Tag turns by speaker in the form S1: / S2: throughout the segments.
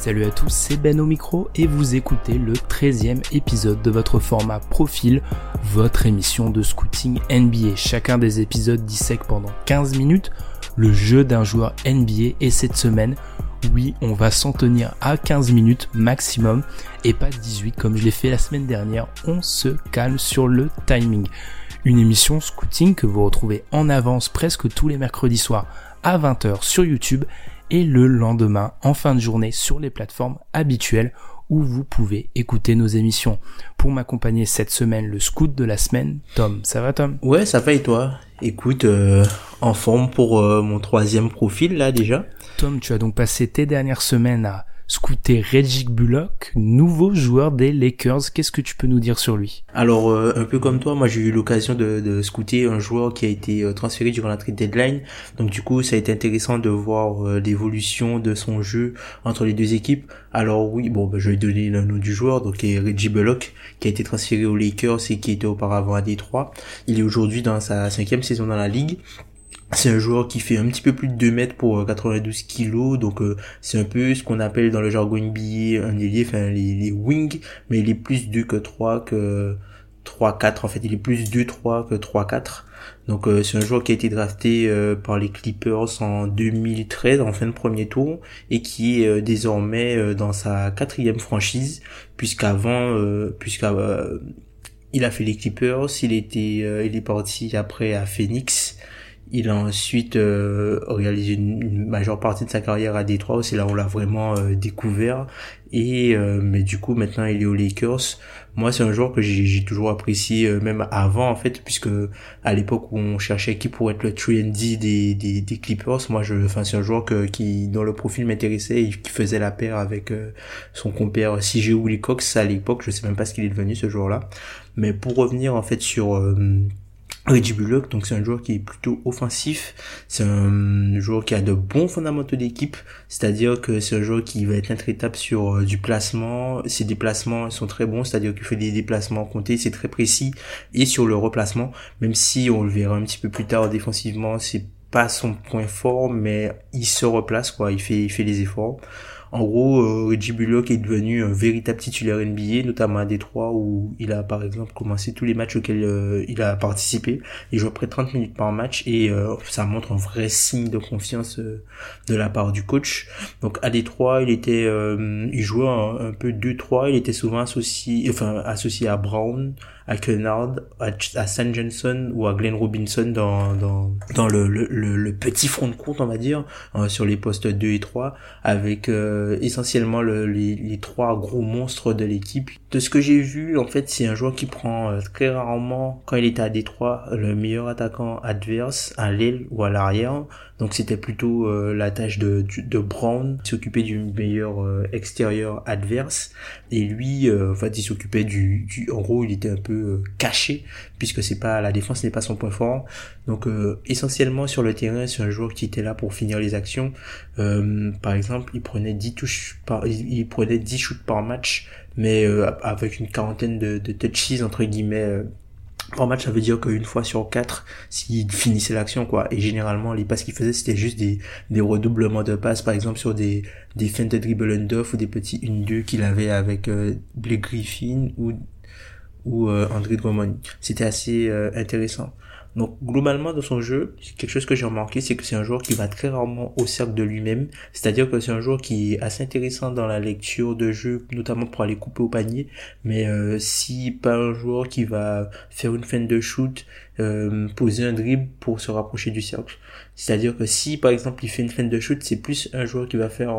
S1: Salut à tous, c'est Ben au micro et vous écoutez le 13e épisode de votre format profil, votre émission de scouting NBA. Chacun des épisodes dissèque pendant 15 minutes le jeu d'un joueur NBA et cette semaine, oui, on va s'en tenir à 15 minutes maximum et pas 18 comme je l'ai fait la semaine dernière. On se calme sur le timing. Une émission scouting que vous retrouvez en avance presque tous les mercredis soirs à 20h sur YouTube et le lendemain en fin de journée sur les plateformes habituelles où vous pouvez écouter nos émissions. Pour m'accompagner cette semaine, le scout de la semaine, Tom. Ça va Tom?
S2: Ouais, ça va et toi? Écoute, euh, en forme pour euh, mon troisième profil là déjà.
S1: Tom, tu as donc passé tes dernières semaines à scouter Reggie Bullock, nouveau joueur des Lakers. Qu'est-ce que tu peux nous dire sur lui?
S2: Alors, euh, un peu comme toi, moi j'ai eu l'occasion de, de, scouter un joueur qui a été euh, transféré durant la trade deadline. Donc du coup, ça a été intéressant de voir euh, l'évolution de son jeu entre les deux équipes. Alors oui, bon, bah, je vais donner le nom du joueur, donc est Reggie Bullock, qui a été transféré aux Lakers et qui était auparavant à Détroit. Il est aujourd'hui dans sa cinquième saison dans la ligue. C'est un joueur qui fait un petit peu plus de 2 mètres pour 92 euh, kilos, donc euh, c'est un peu ce qu'on appelle dans le jargon NBA un ailier, enfin les, wings, mais il est plus 2 que 3 que 3-4 en fait, il est plus 2-3 que 3-4. Donc euh, c'est un joueur qui a été drafté par les Clippers en 2013 en fin de premier tour et qui est désormais dans sa quatrième franchise puisqu'avant puisqu'avant il a fait les Clippers, il était il est parti après à Phoenix il a ensuite euh, réalisé une, majeure partie de sa carrière à Détroit, c'est là où on l'a vraiment euh, découvert. Et euh, mais du coup maintenant il est aux Lakers. Moi c'est un joueur que j'ai toujours apprécié même avant en fait puisque à l'époque où on cherchait qui pourrait être le 3 D des, des, des, Clippers, moi je enfin c'est un joueur que, qui dont le profil m'intéressait et qui faisait la paire avec son compère CJ Willie Cox à l'époque, je sais même pas ce qu'il est devenu ce joueur-là. Mais pour revenir en fait sur Reggie donc c'est un joueur qui est plutôt offensif, c'est un joueur qui a de bons fondamentaux d'équipe, c'est-à-dire que c'est un joueur qui va être intraitable sur euh, du placement, ses déplacements sont très bons, c'est-à-dire qu'il fait des déplacements comptés, c'est très précis, et sur le replacement, même si on le verra un petit peu plus tard défensivement, c'est pas son point fort, mais il se replace quoi, il fait il fait les efforts. En gros, euh, Reggie Bullock est devenu un véritable titulaire NBA, notamment à Détroit où il a par exemple commencé tous les matchs auxquels euh, il a participé. Il joue près de 30 minutes par match et euh, ça montre un vrai signe de confiance de la part du coach. Donc à Détroit, il était, il jouait un, un peu 2-3, il était souvent associé, enfin associé à Brown, à Kennard, à, à San Johnson ou à Glenn Robinson dans, dans, dans le, le, petit front de compte, on va dire, euh, sur les postes 2 et 3, avec euh, essentiellement le, les, les, trois gros monstres de l'équipe. De ce que j'ai vu, en fait, c'est un joueur qui prend euh, très rarement, quand il était à Détroit, le meilleur attaquant adverse à l'aile ou à l'arrière. Donc c'était plutôt la tâche de, de Brown, s'occuper du meilleur extérieur adverse. Et lui, en fait, il s'occupait du, du... En gros, il était un peu euh, caché puisque c'est pas la défense n'est pas son point fort. Donc euh, essentiellement sur le terrain, c'est un joueur qui était là pour finir les actions. Euh, par exemple, il prenait 10 touches par il, prenait 10 shoots par match mais avec une quarantaine de, de touches entre guillemets par match, ça veut dire qu'une fois sur quatre, s'il finissait l'action, quoi. Et généralement, les passes qu'il faisait, c'était juste des, redoublements de passes, par exemple, sur des, des feintes de dribble and-off ou des petits 1-2 qu'il avait avec Blake Griffin ou ou euh, André Drummond. C'était assez euh, intéressant. Donc globalement dans son jeu, quelque chose que j'ai remarqué, c'est que c'est un joueur qui va très rarement au cercle de lui-même. C'est-à-dire que c'est un joueur qui est assez intéressant dans la lecture de jeu, notamment pour aller couper au panier. Mais euh, si pas un joueur qui va faire une fin de shoot, euh, poser un dribble pour se rapprocher du cercle. C'est-à-dire que si par exemple il fait une fin de shoot, c'est plus un joueur qui va faire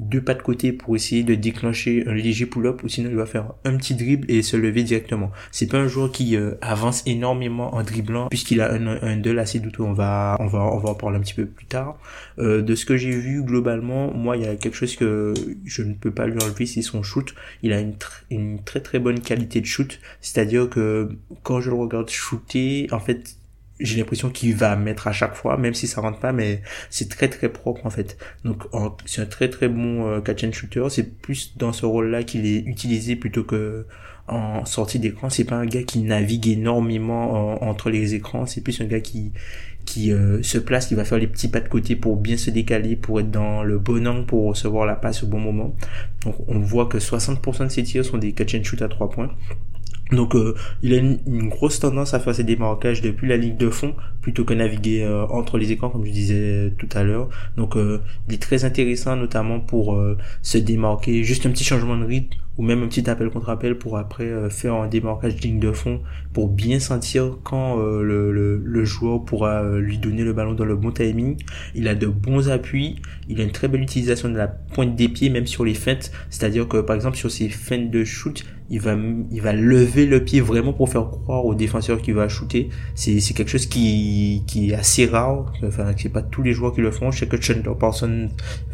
S2: deux pas de côté pour essayer de déclencher un léger pull-up ou sinon il va faire un petit dribble et se lever directement. C'est pas un joueur qui euh, avance énormément en dribblant puisqu'il a un, un duel assez douteux. On va, on va, on va en parler un petit peu plus tard. Euh, de ce que j'ai vu globalement, moi il y a quelque chose que je ne peux pas lui enlever, c'est son shoot. Il a une, une très très bonne qualité de shoot. C'est-à-dire que quand je le regarde shooter, en fait j'ai l'impression qu'il va mettre à chaque fois, même si ça rentre pas, mais c'est très très propre en fait. Donc c'est un très très bon euh, catch and shooter. C'est plus dans ce rôle-là qu'il est utilisé plutôt que en sortie d'écran. C'est pas un gars qui navigue énormément entre les écrans. C'est plus un gars qui qui euh, se place, qui va faire les petits pas de côté pour bien se décaler, pour être dans le bon angle pour recevoir la passe au bon moment. Donc on voit que 60% de ses tirs sont des catch and shoot à 3 points. Donc euh, il a une, grosse tendance à faire ses démarquages depuis la ligne de fond plutôt que naviguer euh, entre les écrans comme je disais tout à l'heure. Donc euh, il est très intéressant notamment pour se démarquer, juste un petit changement de rythme ou même un petit appel contre appel pour après faire un démarquage de ligne de fond pour bien sentir quand le, le, le, joueur pourra lui donner le ballon dans le bon timing. Il a de bons appuis, il a une très belle utilisation de la pointe des pieds même sur les feintes, c'est-à-dire que par exemple sur ses feintes de shoot, il va il va lever le pied vraiment pour faire croire au défenseur qu'il va shooter. C'est c'est quelque chose qui qui est assez rare. Enfin c'est pas tous les joueurs qui le font. Je sais que Chandler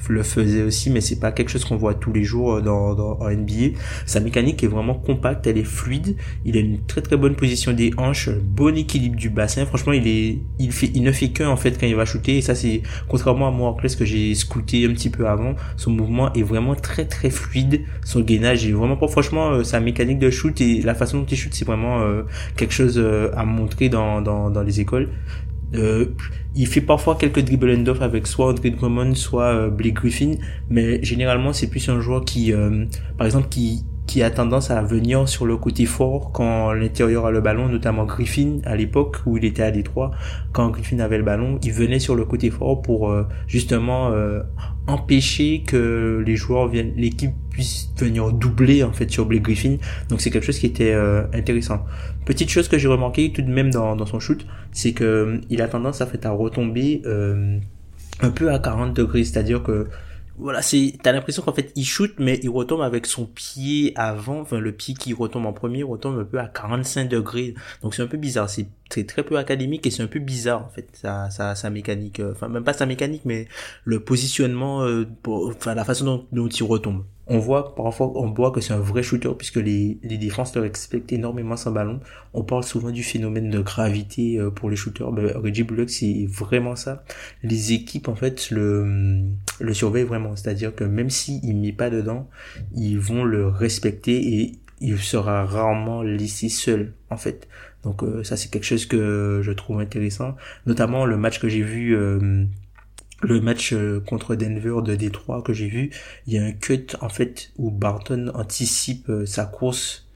S2: le faisait aussi mais c'est pas quelque chose qu'on voit tous les jours dans, dans en NBA sa mécanique est vraiment compacte elle est fluide il a une très très bonne position des hanches bon équilibre du bassin. Franchement il est il fait il ne fait que en fait quand il va shooter. Et ça c'est contrairement à moi ce que j'ai scouté un petit peu avant son mouvement est vraiment très très fluide. Son gainage est vraiment pas franchement euh, ça mécanique de shoot et la façon dont il shoot, c'est vraiment euh, quelque chose euh, à montrer dans, dans, dans les écoles. Euh, il fait parfois quelques dribble and off avec soit André Drummond, soit Blake Griffin, mais généralement c'est plus un joueur qui, par exemple, qui qui a tendance à venir sur le côté fort quand l'intérieur a le ballon, notamment Griffin à l'époque où il était à Détroit, quand Griffin avait le ballon, il venait sur le côté fort pour euh, justement euh, empêcher que les joueurs viennent, l'équipe puisse venir doubler en fait sur Blake Griffin. Donc c'est quelque chose qui était euh, intéressant. Petite chose que j'ai remarqué tout de même dans, dans son shoot, c'est que il a tendance à fait à retomber un peu à 40 degrés, c'est-à-dire que voilà, c'est t'as l'impression qu'en fait il shoot mais il retombe avec son pied avant, enfin le pied qui retombe en premier retombe un peu à 45 degrés. Donc c'est un peu bizarre, c'est très peu académique et c'est un peu bizarre en fait sa sa, sa mécanique, euh, enfin même pas sa mécanique mais le positionnement, euh, enfin la façon dont, dont il retombe on voit parfois on voit que c'est un vrai shooter puisque les, les défenses respectent énormément sans ballon. On parle souvent du phénomène de gravité euh, pour les shooters. Ben, Reggie Bullock c'est vraiment ça. Les équipes en fait le le surveillent vraiment, c'est-à-dire que même s'il met pas dedans, ils vont le respecter et il sera rarement laissé seul en fait. Donc euh, ça c'est quelque chose que je trouve intéressant, notamment le match que j'ai vu euh, le match euh, contre Denver de Détroit que j'ai vu, il y a un cut en fait où Barton anticipe euh, sa course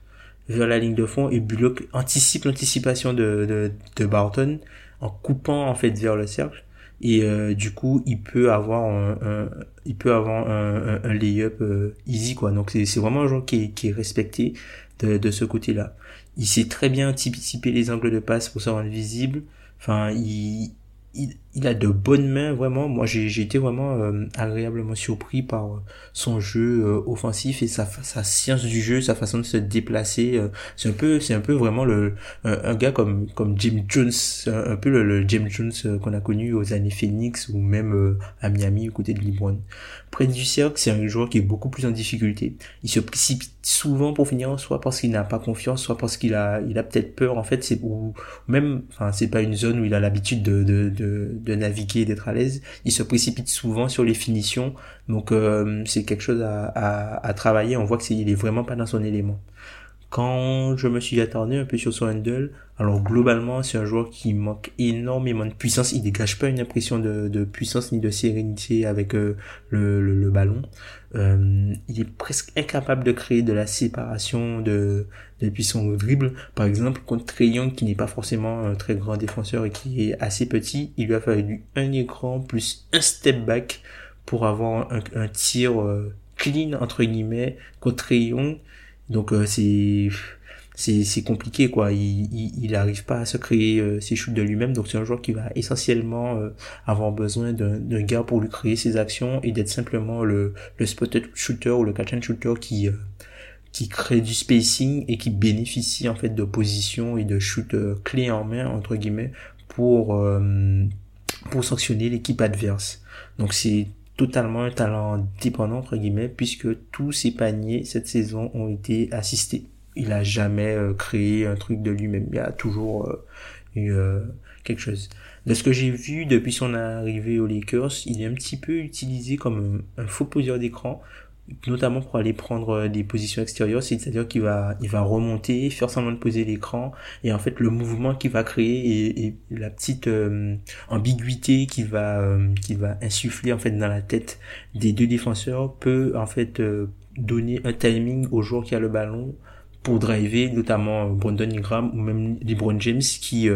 S2: vers la ligne de fond et Bullock anticipe l'anticipation de, de, Barton en coupant en fait vers le cercle. Et euh, du coup il peut avoir un, il peut avoir un, un, layup easy quoi. Donc c'est vraiment un joueur qui est, qui est respecté de, de ce côté là il sait très bien anticiper les angles de passe pour se rendre visible. Enfin il il, il, a de bonnes mains vraiment. Moi j'ai été vraiment euh, agréablement surpris par euh, son jeu euh, offensif et sa sa science du jeu sa façon de se déplacer c'est un peu c'est un peu vraiment le un, gars comme comme Jim Jones un, peu le, Jim Jones qu'on a connu aux années Phoenix ou même à Miami aux côtés de LeBron. Près du cercle c'est un joueur qui est beaucoup plus en difficulté. Il se précipite souvent pour finir soit parce qu'il n'a pas confiance soit parce qu'il a il a peut-être peur. En fait c'est ou même enfin c'est pas une zone où il a l'habitude de, de de, naviguer et d'être à l'aise. Il se précipite souvent sur les finitions, donc euh, c'est quelque chose à, à, travailler. On voit que est, est vraiment pas dans son élément. Quand je me suis attardé un peu sur son handle, alors globalement c'est un joueur qui manque énormément de puissance, il dégage pas une impression de, de puissance ni de sérénité avec euh, le, le, ballon. Euh, il est presque incapable de créer de la séparation de, depuis son dribble. Par exemple, contre Trayon qui n'est pas forcément un très grand défenseur et qui est assez petit, il lui a fallu un écran plus un step back pour avoir un, un tir euh, clean entre guillemets contre Trayon donc euh, c'est c'est compliqué quoi. Il n'arrive pas à se créer euh, ses shoots de lui-même. Donc c'est un joueur qui va essentiellement euh, avoir besoin d'un gars pour lui créer ses actions et d'être simplement le le spotted shooter ou le catch and shooter qui qui crée du spacing et qui bénéficie en fait de positions et de shoot clés en main entre guillemets pour pour sanctionner l'équipe adverse. Donc c'est totalement un talent dépendant entre guillemets puisque tous ses paniers cette saison ont été assistés. Il a jamais euh, créé un truc de lui-même. Il a toujours eu euh, quelque chose. De ce que j'ai vu depuis son arrivée aux Lakers, il est un petit peu utilisé comme un faux poseur d'écran notamment pour aller prendre euh, des positions extérieures, c'est-à-dire qu'il va, il va remonter, faire semblant de poser l'écran, et en fait le mouvement qu'il va créer et, la petite euh, ambiguïté qu'il va, euh, qu'il va insuffler en fait dans la tête des deux défenseurs peut en fait donner un timing au joueur qui a le ballon pour driver, notamment Brandon Ingram ou même LeBron James qui,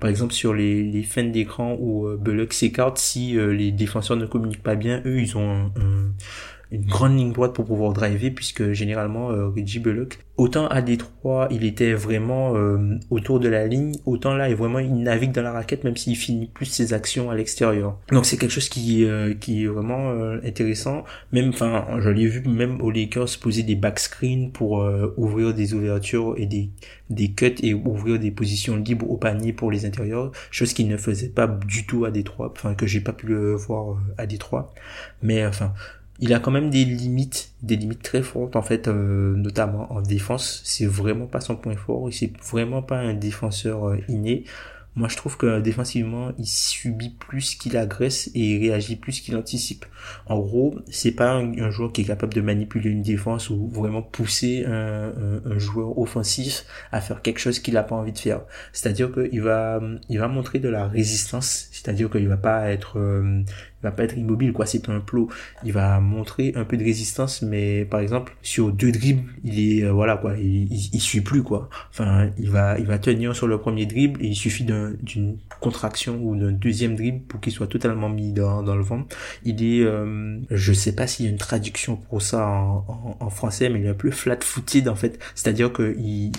S2: par exemple, sur les, les fins d'écran où Bullock s'écarte, si les défenseurs ne communiquent pas bien, eux, ils ont un une grande ligne droite pour pouvoir driver puisque généralement euh, Reggie Bullock autant à Détroit il était vraiment euh, autour de la ligne autant là il vraiment il navigue dans la raquette même s'il finit plus ses actions à l'extérieur. Donc c'est quelque chose qui euh, qui est vraiment euh, intéressant. Même enfin je l'ai vu même aux Lakers poser des back screens pour ouvrir des ouvertures et des des cuts et ouvrir des positions libres au panier pour les intérieurs chose qu'il ne faisait pas du tout à Détroit enfin que j'ai pas pu le voir à Détroit. Mais enfin il a quand même des limites, des limites très fortes en fait, euh, notamment en défense. C'est vraiment pas son point fort. C'est vraiment pas un défenseur euh, inné. Moi, je trouve que défensivement, il subit plus qu'il agresse et il réagit plus qu'il anticipe. En gros, c'est pas un, joueur qui est capable de manipuler une défense ou vraiment pousser un, joueur offensif à faire quelque chose qu'il a pas envie de faire. C'est-à-dire qu'il va, il va montrer de la résistance. C'est-à-dire qu'il va pas être, euh, il va pas être immobile quoi. C'est un plot. Il va montrer un peu de résistance mais par exemple sur deux dribbles il est euh, voilà quoi. Il, il, suit plus quoi. Enfin il va il va tenir sur le premier dribble et il suffit d'une contraction ou d'un deuxième dribble pour qu'il soit totalement mis dans, dans le vent. Il est euh, je sais pas s'il y a une traduction pour ça en, en, français mais il est un peu flat footed en fait. C'est à dire que il,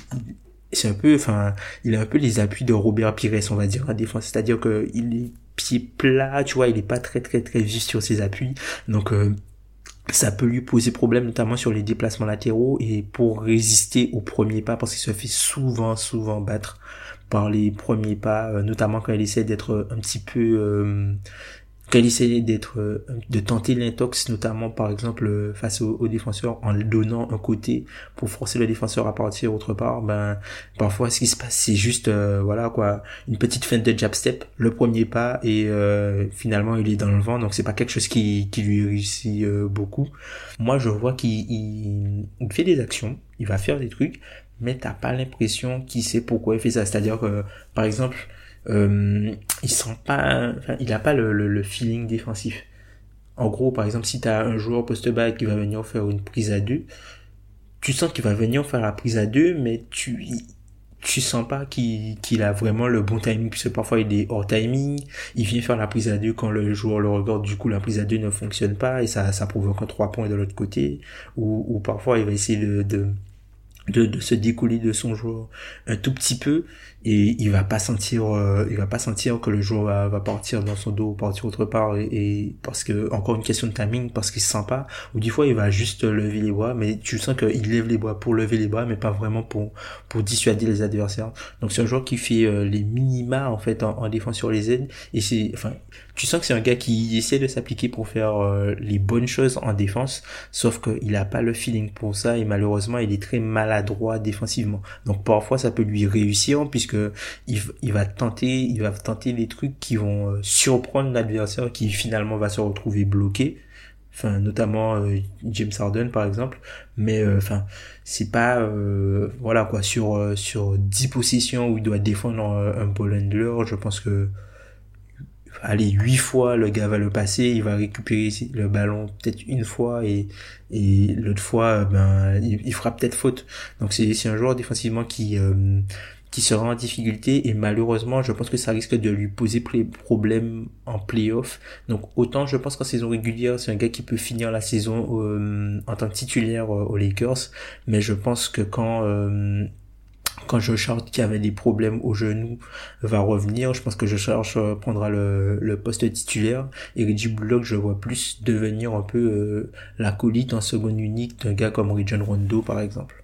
S2: c'est un peu enfin il a un peu les appuis de Robert Pires on va dire à défense. C'est à dire que il est pied plat, tu vois, il est pas très très très vif sur ses appuis. Donc euh, ça peut lui poser problème notamment sur les déplacements latéraux et pour résister au premier pas parce qu'il se fait souvent souvent battre par les premiers pas euh, notamment quand il essaie d'être un petit peu euh, qu'elle essaie d'être euh, de tenter l'intox notamment par exemple euh, face au, défenseur en donnant un côté pour forcer le défenseur à partir autre part ben parfois ce qui se passe c'est juste euh, voilà quoi une petite feinte de jab step le premier pas et finalement il est dans le vent. Donc c'est pas quelque chose qui, qui lui réussit beaucoup. Moi je vois qu'il il fait des actions il va faire des trucs mais t'as pas l'impression qu'il sait pourquoi il fait ça. C'est à dire que par exemple euh, il sent pas, enfin, il a pas le, le, feeling défensif. En gros, par exemple, si tu as un joueur post-bas qui va venir faire une prise à deux, tu sens qu'il va venir faire la prise à deux, mais tu tu sens pas qu'il a vraiment le bon timing puisque parfois il est hors timing il vient faire la prise à deux quand le joueur le regarde du coup la prise à deux ne fonctionne pas et ça ça provoque un trois points de l'autre côté ou, ou parfois il va essayer de, de de, de se décoller de son joueur un tout petit peu et il va pas sentir euh, il va pas sentir que le joueur va, partir dans son dos partir autre part et, parce que encore une question de timing parce qu'il se sent pas. Ou des fois il va juste lever les bras mais tu sens qu'il lève les bras pour lever les bras mais pas vraiment pour pour dissuader les adversaires. Donc c'est un joueur qui fait euh, les minima en fait en, en défense sur les aides et c'est enfin tu sens que c'est un gars qui essaie de s'appliquer pour faire euh, les bonnes choses en défense, sauf qu'il a pas le feeling pour ça et malheureusement il est très maladroit défensivement. Donc parfois ça peut lui réussir puisque il, il va tenter, il va tenter des trucs qui vont euh, surprendre l'adversaire qui finalement va se retrouver bloqué. Enfin, notamment euh, James Harden par exemple, mais enfin c'est pas voilà quoi sur sur 10 positions où il doit défendre un ball handler, je pense que allez, huit fois, le gars va le passer, il va récupérer le ballon peut-être une fois et, et l'autre fois, ben, il, fera peut-être faute. Donc c'est, c'est un joueur défensivement qui, euh, qui sera en difficulté et malheureusement, je pense que ça risque de lui poser problème en playoff. Donc autant je pense qu'en saison régulière, c'est un gars qui peut finir la saison euh, en tant que titulaire euh, aux Lakers, mais je pense que quand quand je cherche qui avait des problèmes au genou va revenir. Je pense que cherche euh, prendra le, poste titulaire et Reggie je vois plus devenir un peu euh, l'acolyte en seconde unique d'un gars comme Region Rondo par exemple.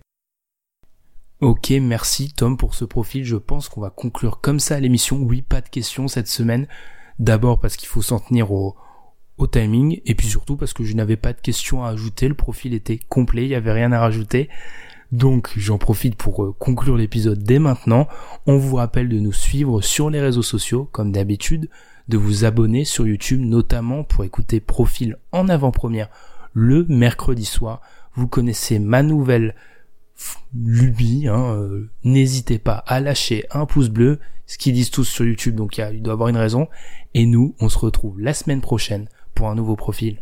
S3: Ok, merci Tom pour ce profil. Je pense qu'on va conclure comme ça l'émission. Oui, pas de questions cette semaine. D'abord parce qu'il faut s'en tenir au, au timing et puis surtout parce que je n'avais pas de questions à ajouter. Le profil était complet, il n'y avait rien à rajouter. Donc j'en profite pour euh, conclure l'épisode dès maintenant. On vous rappelle de nous suivre sur les réseaux sociaux comme d'habitude, de vous abonner sur YouTube notamment pour écouter Profil en avant-première le mercredi soir. Vous connaissez ma nouvelle lubie, hein, euh, n'hésitez pas à lâcher un pouce bleu, ce qu'ils disent tous sur YouTube, donc il, doit avoir une raison. Et nous, on se retrouve la semaine prochaine pour un nouveau profil.